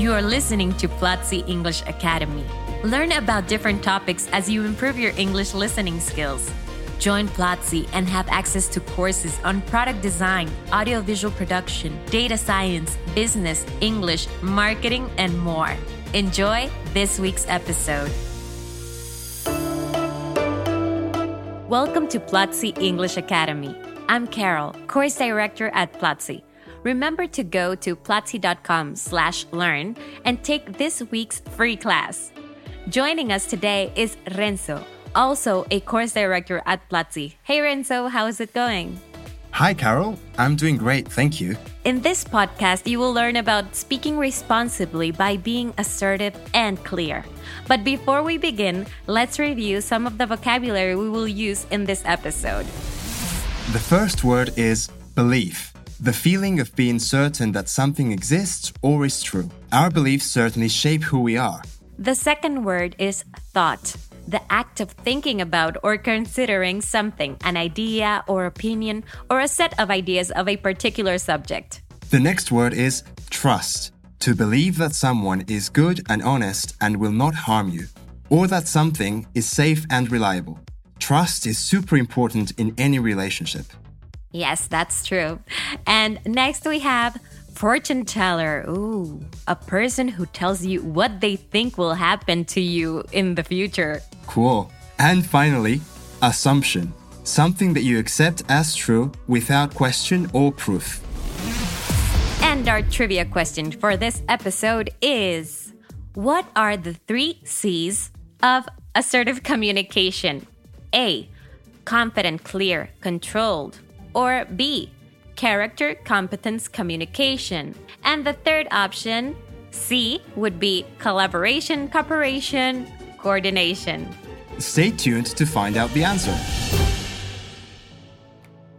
You are listening to Platzi English Academy. Learn about different topics as you improve your English listening skills. Join Platzi and have access to courses on product design, audiovisual production, data science, business, English, marketing, and more. Enjoy this week's episode. Welcome to Platzi English Academy. I'm Carol, course director at Platzi. Remember to go to platzi.com slash learn and take this week's free class. Joining us today is Renzo, also a course director at Platzi. Hey Renzo, how is it going? Hi, Carol. I'm doing great, thank you. In this podcast, you will learn about speaking responsibly by being assertive and clear. But before we begin, let's review some of the vocabulary we will use in this episode. The first word is belief. The feeling of being certain that something exists or is true. Our beliefs certainly shape who we are. The second word is thought. The act of thinking about or considering something, an idea or opinion, or a set of ideas of a particular subject. The next word is trust. To believe that someone is good and honest and will not harm you, or that something is safe and reliable. Trust is super important in any relationship. Yes, that's true. And next we have fortune teller. Ooh, a person who tells you what they think will happen to you in the future. Cool. And finally, assumption. Something that you accept as true without question or proof. And our trivia question for this episode is What are the three C's of assertive communication? A. Confident, clear, controlled. Or B. Character, competence, communication. And the third option, C, would be collaboration, cooperation, coordination. Stay tuned to find out the answer.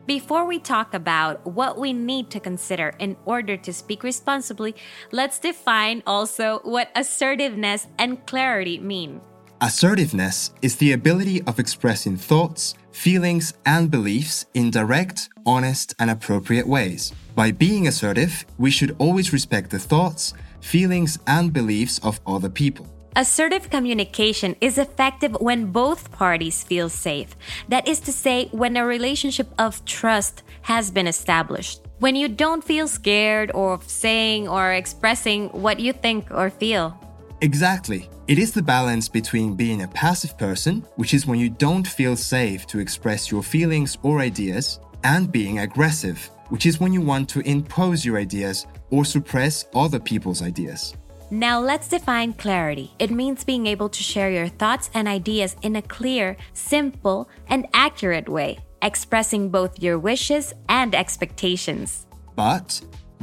Before we talk about what we need to consider in order to speak responsibly, let's define also what assertiveness and clarity mean. Assertiveness is the ability of expressing thoughts, feelings, and beliefs in direct, honest, and appropriate ways. By being assertive, we should always respect the thoughts, feelings, and beliefs of other people. Assertive communication is effective when both parties feel safe. That is to say, when a relationship of trust has been established. When you don't feel scared of saying or expressing what you think or feel. Exactly. It is the balance between being a passive person, which is when you don't feel safe to express your feelings or ideas, and being aggressive, which is when you want to impose your ideas or suppress other people's ideas. Now let's define clarity. It means being able to share your thoughts and ideas in a clear, simple, and accurate way, expressing both your wishes and expectations. But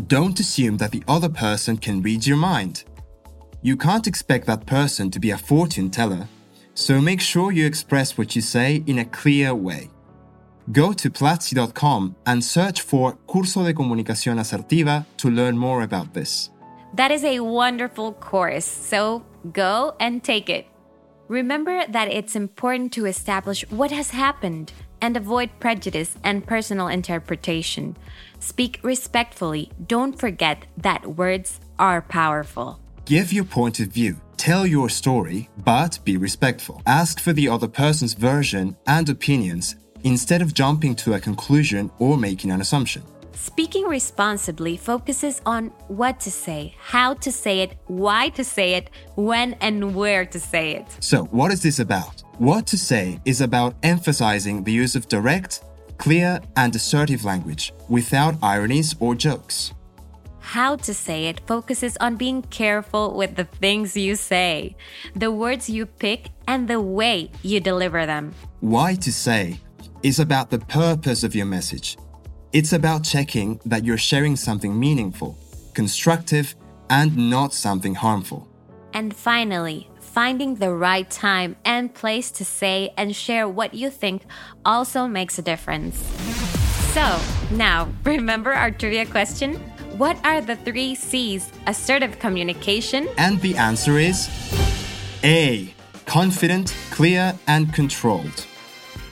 don't assume that the other person can read your mind. You can't expect that person to be a fortune teller, so make sure you express what you say in a clear way. Go to platzi.com and search for Curso de Comunicación Asertiva to learn more about this. That is a wonderful course, so go and take it. Remember that it's important to establish what has happened and avoid prejudice and personal interpretation. Speak respectfully. Don't forget that words are powerful. Give your point of view. Tell your story, but be respectful. Ask for the other person's version and opinions instead of jumping to a conclusion or making an assumption. Speaking responsibly focuses on what to say, how to say it, why to say it, when and where to say it. So, what is this about? What to say is about emphasizing the use of direct, clear, and assertive language without ironies or jokes. How to say it focuses on being careful with the things you say, the words you pick, and the way you deliver them. Why to say is about the purpose of your message. It's about checking that you're sharing something meaningful, constructive, and not something harmful. And finally, finding the right time and place to say and share what you think also makes a difference. So, now, remember our trivia question? What are the three C's assertive communication? And the answer is A. Confident, clear, and controlled.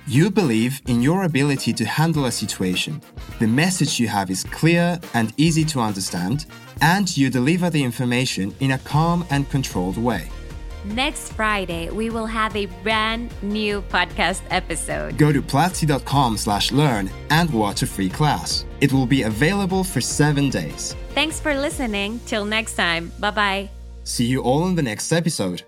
You believe in your ability to handle a situation. The message you have is clear and easy to understand, and you deliver the information in a calm and controlled way. Next Friday, we will have a brand new podcast episode. Go to platzi.com slash learn and watch a free class. It will be available for seven days. Thanks for listening. Till next time. Bye bye. See you all in the next episode.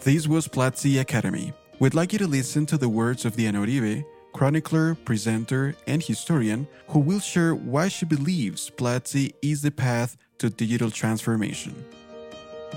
This was Platzi Academy. We'd like you to listen to the words of Diana Uribe, chronicler, presenter, and historian, who will share why she believes Platzi is the path to digital transformation.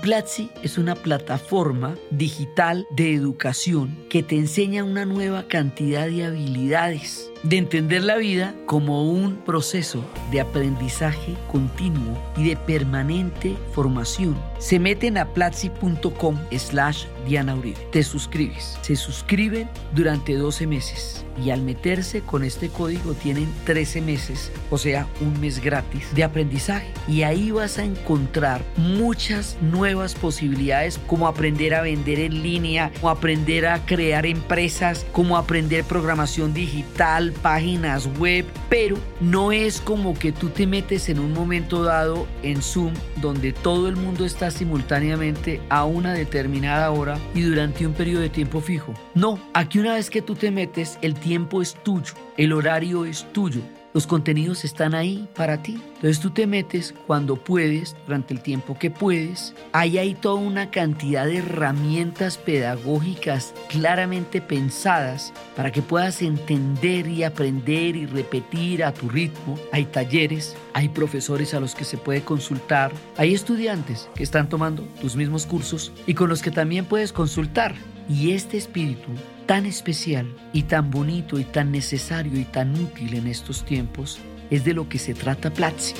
Platzi es una plataforma digital de educación que te enseña una nueva cantidad de habilidades, de entender la vida como un proceso de aprendizaje continuo y de permanente formación. Se meten a platzi.com slash Diana Uribe. Te suscribes. Se suscriben durante 12 meses y al meterse con este código tienen 13 meses, o sea, un mes gratis de aprendizaje. Y ahí vas a encontrar muchas nuevas posibilidades como aprender a vender en línea, como aprender a crear empresas, como aprender programación digital, páginas web, pero no es como que tú te metes en un momento dado en Zoom donde todo el mundo está simultáneamente a una determinada hora y durante un periodo de tiempo fijo. No, aquí una vez que tú te metes, el tiempo es tuyo, el horario es tuyo, los contenidos están ahí para ti. Entonces tú te metes cuando puedes, durante el tiempo que puedes. Ahí hay toda una cantidad de herramientas pedagógicas claramente pensadas para que puedas entender y aprender y repetir a tu ritmo. Hay talleres, hay profesores a los que se puede consultar, hay estudiantes que están tomando tus mismos cursos y con los que también puedes consultar. Y este espíritu tan especial y tan bonito y tan necesario y tan útil en estos tiempos es de lo que se trata Platzi.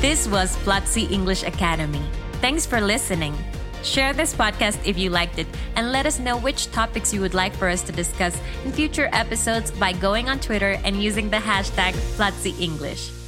This was Platzi English Academy. Thanks for listening. Share this podcast if you liked it and let us know which topics you would like for us to discuss in future episodes by going on Twitter and using the hashtag Platzi English.